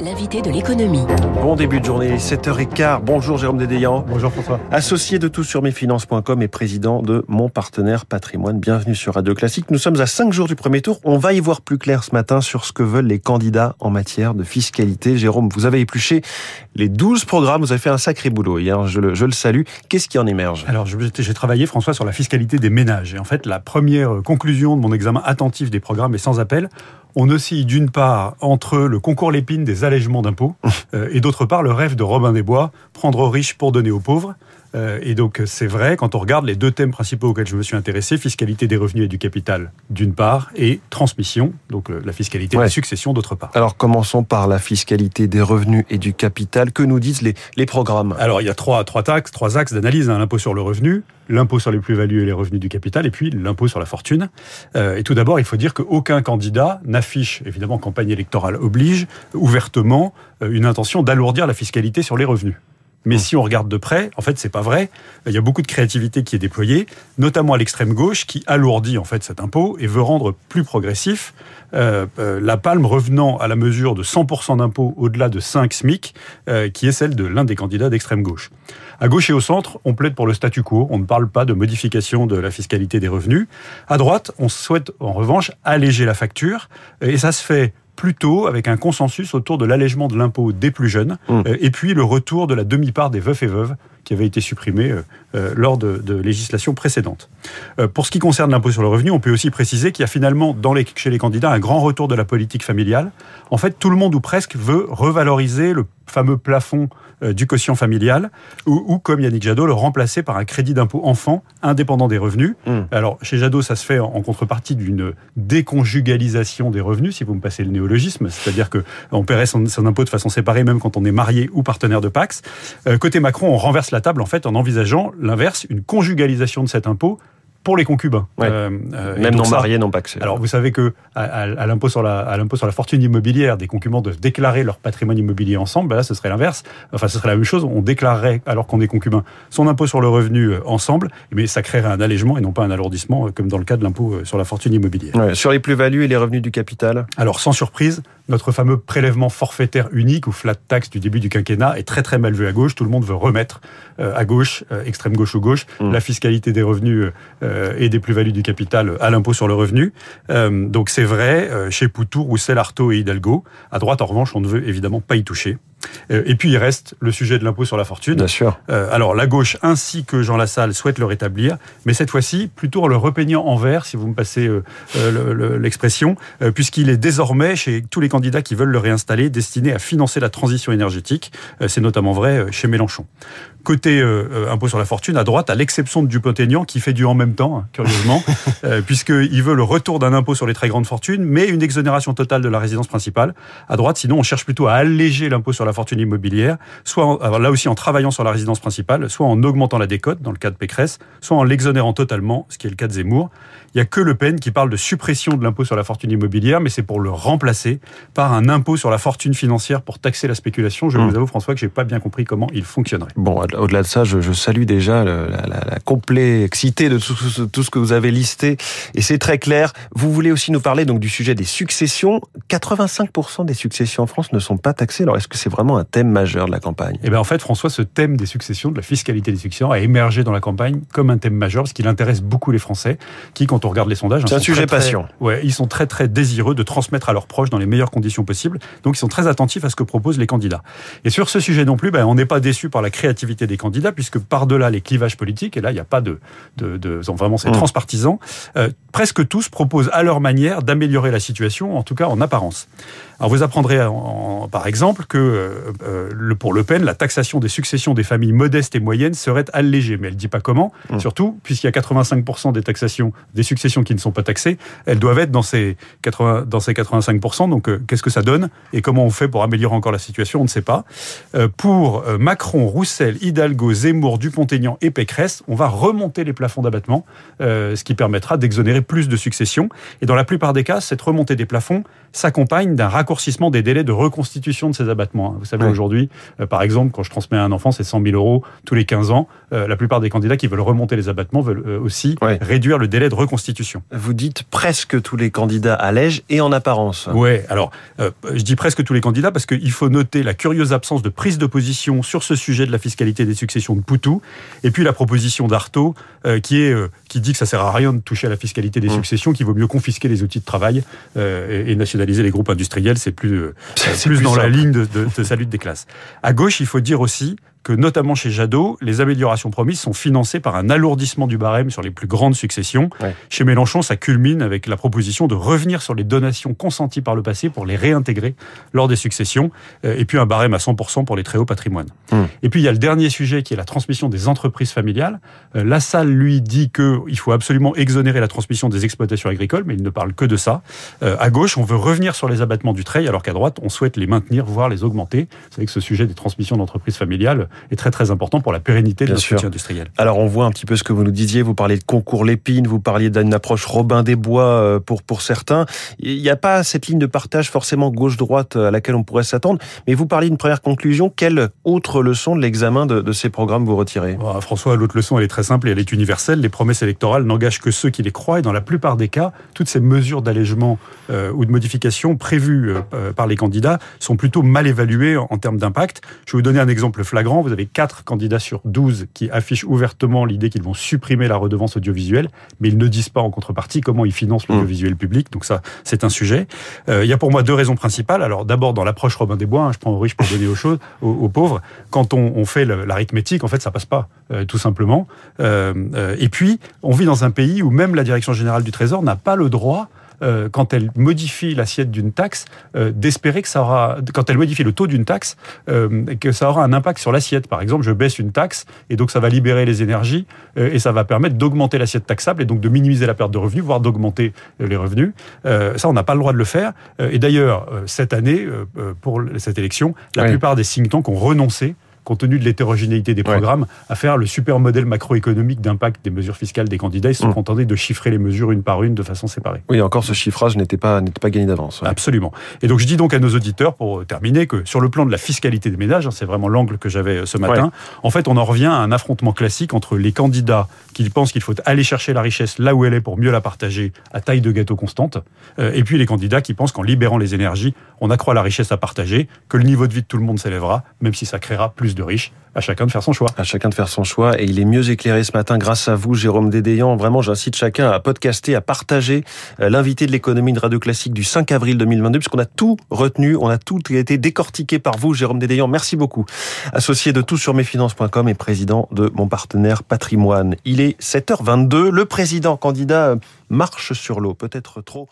L'invité de l'économie. Bon début de journée, 7h15. Bonjour Jérôme Dédéian. Bonjour François. Associé de tout sur mesfinances.com et président de Mon Partenaire Patrimoine. Bienvenue sur Radio Classique. Nous sommes à 5 jours du premier tour. On va y voir plus clair ce matin sur ce que veulent les candidats en matière de fiscalité. Jérôme, vous avez épluché les 12 programmes. Vous avez fait un sacré boulot hier. Je le, je le salue. Qu'est-ce qui en émerge? Alors, j'ai travaillé, François, sur la fiscalité des ménages. Et en fait, la première conclusion de mon examen attentif des programmes est sans appel on oscille d'une part entre le concours Lépine des allègements d'impôts euh, et d'autre part le rêve de Robin des Bois, prendre aux riches pour donner aux pauvres. Euh, et donc c'est vrai, quand on regarde les deux thèmes principaux auxquels je me suis intéressé, fiscalité des revenus et du capital d'une part, et transmission, donc euh, la fiscalité de la succession d'autre part. Alors commençons par la fiscalité des revenus et du capital. Que nous disent les, les programmes? Alors il y a trois, trois, taxes, trois axes d'analyse. Hein. L'impôt sur le revenu, l'impôt sur les plus-values et les revenus du capital, et puis l'impôt sur la fortune. Euh, et tout d'abord, il faut dire qu'aucun candidat n'affiche, évidemment, campagne électorale oblige, ouvertement, une intention d'alourdir la fiscalité sur les revenus. Mais si on regarde de près, en fait, c'est pas vrai. Il y a beaucoup de créativité qui est déployée, notamment à l'extrême gauche, qui alourdit en fait cet impôt et veut rendre plus progressif euh, euh, la palme revenant à la mesure de 100% d'impôt au-delà de 5 SMIC, euh, qui est celle de l'un des candidats d'extrême gauche. À gauche et au centre, on plaide pour le statu quo. On ne parle pas de modification de la fiscalité des revenus. À droite, on souhaite en revanche alléger la facture, et ça se fait plutôt avec un consensus autour de l'allègement de l'impôt des plus jeunes, mmh. euh, et puis le retour de la demi-part des veufs et veuves qui avait été supprimée euh, euh, lors de, de législations précédentes. pour ce qui concerne l'impôt sur le revenu, on peut aussi préciser qu'il y a finalement dans les, chez les candidats un grand retour de la politique familiale. En fait, tout le monde ou presque veut revaloriser le fameux plafond euh, du quotient familial, ou, comme Yannick Jadot, le remplacer par un crédit d'impôt enfant indépendant des revenus. Hmm. Alors, chez Jadot, ça se fait en, contrepartie d'une déconjugalisation des revenus, si vous me passez le néologisme, c'est-à-dire qu'on paierait son, impôt de façon séparée même quand on est marié ou partenaire de Pax. Euh, côté Macron, on renverse la table en fait en envisageant l'inverse, une conjugalisation de cet impôt pour les concubins. Euh, euh, Même non mariés n'ont pas accès. Alors vous savez que à, l'impôt sur la à l'impôt sur la fortune immobilière, des concubins doivent déclarer leur patrimoine immobilier ensemble. Ben là, ce serait l'inverse. Enfin, ce serait la même chose. On déclarerait alors qu'on est concubin son impôt sur le revenu euh, ensemble, mais ça créerait un allègement et non pas un alourdissement comme dans le cas de l'impôt sur la fortune immobilière. Sur les plus-values et les revenus du capital? Alors sans surprise, notre fameux prélèvement forfaitaire unique ou flat tax du début du quinquennat est très très mal vu à gauche. Tout le monde veut remettre à gauche, extrême gauche ou gauche, mmh. la fiscalité des revenus euh, et des plus-values du capital à l'impôt sur le revenu. Euh, donc c'est vrai euh, chez Poutou, Roussel, Artaud et Hidalgo. À droite, en revanche, on ne veut évidemment pas y toucher. Et puis il reste le sujet de l'impôt sur la fortune. Bien sûr. alors la gauche ainsi que Jean Lassalle souhaitent le rétablir, mais cette fois-ci plutôt en le repeignant en vert, si vous me passez l'expression, puisqu'il est désormais chez tous les candidats qui veulent le réinstaller destiné à financer la transition énergétique. C'est notamment vrai chez Mélenchon. Côté impôt sur la fortune, à droite, à l'exception de Dupont-Aignan qui fait du en même temps, curieusement, euh, puisqu'il veut le retour d'un impôt sur les très grandes fortunes, mais une exonération totale de la résidence principale. À droite, sinon, on cherche plutôt à alléger l'impôt sur la fortune immobilière, soit là aussi en travaillant sur la résidence principale, soit en augmentant la décote, dans le cas de Pécresse, soit en l'exonérant totalement, ce qui est le cas de Zemmour. Il n'y a que Le Pen qui parle de suppression de l'impôt sur la fortune immobilière, mais c'est pour le remplacer par un impôt sur la fortune financière pour taxer la spéculation. Je hmm. vous avoue, François, que j'ai pas bien compris comment il fonctionnerait. Bon, au-delà de ça, je, salue déjà la, la complexité de tout, tout, ce que vous avez listé, et c'est très clair. Vous voulez aussi nous parler donc du sujet des successions. 85% des successions en France ne sont pas taxées. Alors est-ce que c'est vraiment un thème majeur de la campagne? Eh bien en fait, François, ce thème des successions, de la fiscalité des successions, a émergé dans la campagne comme un thème majeur parce qu'il intéresse beaucoup les Français, qui, quand on regarde les sondages, c'est un sujet passion. ouais, ils sont très très désireux de transmettre à leurs proches dans les meilleures conditions possibles. Donc ils sont très attentifs à ce que proposent les candidats. Et sur ce sujet non plus, ben, on n'est pas déçu par la créativité des candidats puisque par-delà les clivages politiques, et là il n'y a pas de, de, de vraiment c'est mmh. transpartisan, euh, presque tous proposent à leur manière d'améliorer la situation, en tout cas en apparence. Alors vous apprendrez par exemple que euh, euh, pour Le Pen, la taxation des successions des familles modestes et moyennes serait allégée, mais elle ne dit pas comment. Mmh. Surtout, puisqu'il y a 85% des taxations, des successions qui ne sont pas taxées, elles doivent être dans ces, 80, dans ces 85%. Donc qu'est-ce que ça donne et comment on fait pour améliorer encore la situation? On ne sait pas. pour Macron, Roussel, Hidalgo, Zemmour, Dupont-Aignan et Pécresse, on va remonter les plafonds d'abattement, euh, ce qui permettra d'exonérer plus de successions. Et dans la plupart des cas, cette remontée des plafonds s'accompagne d'un raccourcissement des délais de reconstitution de ces abattements. Vous savez, aujourd'hui, euh, par exemple, quand je transmets à un enfant, c'est 100 000 euros tous les 15 ans. Euh, la plupart des candidats qui veulent remonter les abattements veulent aussi réduire le délai de reconstitution. Vous dites presque tous les candidats allègent et en apparence. Ouais, alors je dis presque tous les candidats parce qu'il faut noter la curieuse absence de prise de position sur ce sujet de la fiscalité des successions de Poutou, et puis la proposition d'Artaud qui est qui dit que ça sert à rien de toucher à la fiscalité des mmh. successions, qu'il vaut mieux confisquer les outils de travail et, et les groupes industriels, c'est plus, euh, plus, dans la ligne de, de, de sa lutte des classes. À gauche, il faut dire aussi que notamment chez Jadot, les améliorations promises sont financées par un alourdissement du barème sur les plus grandes successions. Chez Mélenchon, ça culmine avec la proposition de revenir sur les donations consenties par le passé pour les réintégrer lors des successions, euh, et puis un barème à 100% pour les très hauts patrimoines. Hmm. Et puis il y a le dernier sujet qui est la transmission des entreprises familiales. Euh, la salle lui dit qu'il faut absolument exonérer la transmission des exploitations agricoles, mais il ne parle que de ça. Euh, à gauche, on veut revenir sur les abattements du trait, alors qu'à droite, on souhaite les maintenir, voire les augmenter. Vous savez que ce sujet des transmissions d'entreprises familiales est très très important pour la pérennité de notre industriel. Alors on voit un petit peu ce que vous nous disiez, vous parliez de concours Lépine, vous parliez d'une approche Robin des Bois euh, pour, pour certains. Il n'y a pas cette ligne de partage forcément gauche-droite à laquelle on pourrait s'attendre, mais vous parliez d'une première conclusion. Quelle autre leçon de l'examen de, de, ces programmes vous retirez? François, l'autre leçon elle est très simple et elle est universelle. Les promesses électorales n'engagent que ceux qui les croient et dans la plupart des cas, toutes ces mesures d'allègement euh, ou de modification prévues euh, par les candidats sont plutôt mal évaluées en, en termes d'impact. Je vais vous donner un exemple flagrant. Vous avez 4 candidats sur 12 qui affichent ouvertement l'idée qu'ils vont supprimer la redevance audiovisuelle, mais ils ne disent pas en contrepartie comment ils financent mmh. l'audiovisuel public. Donc ça, c'est un sujet. Euh, il y a pour moi deux raisons principales. Alors d'abord, dans l'approche Robin des Bois, hein, je prends aux riches pour donner aux, choses, aux, pauvres, quand on, on fait l'arithmétique, en fait, ça passe pas, euh, tout simplement. Euh, et puis, on vit dans un pays où même la Direction générale du Trésor n'a pas le droit euh, quand elle modifie l'assiette d'une taxe, euh, d'espérer que ça aura, quand elle modifie le taux d'une taxe, euh, que ça aura un impact sur l'assiette. Par exemple, je baisse une taxe et donc ça va libérer les énergies et ça va permettre d'augmenter l'assiette taxable et donc de minimiser la perte de revenus, voire d'augmenter les revenus. ça, on n'a pas le droit de le faire. et d'ailleurs, cette année, pour cette élection, la plupart des think tanks ont renoncé compte tenu de l'hétérogénéité des programmes, à faire le super modèle macroéconomique d'impact des mesures fiscales des candidats. Ils se sont mmh. contentés de chiffrer les mesures une par une de façon séparée. Oui, encore ce chiffrage n'était pas, n'était pas gagné d'avance. Absolument. Et donc je dis donc à nos auditeurs, pour terminer, que sur le plan de la fiscalité des ménages, hein, c'est vraiment l'angle que j'avais euh, ce matin, en fait on en revient à un affrontement classique entre les candidats qui pensent qu'il faut aller chercher la richesse là où elle est pour mieux la partager à taille de gâteau constante, euh, et puis les candidats qui pensent qu'en libérant les énergies, on accroît la richesse à partager, que le niveau de vie de tout le monde s'élèvera, même si ça créera plus de riches. À chacun de faire son choix. À chacun de faire son choix. Et il est mieux éclairé ce matin grâce à vous, Jérôme Dédéian. Vraiment, j'incite chacun à podcaster, à partager euh, l'invité de l'économie de Radio Classique du 5 avril 2022, puisqu'on a tout retenu, on a tout été décortiqué par vous, Jérôme Dédéian. Merci beaucoup. Associé de tout sur mesfinances.com et président de mon partenaire Patrimoine. Il est 7h22. Le président candidat marche sur l'eau. Peut-être trop.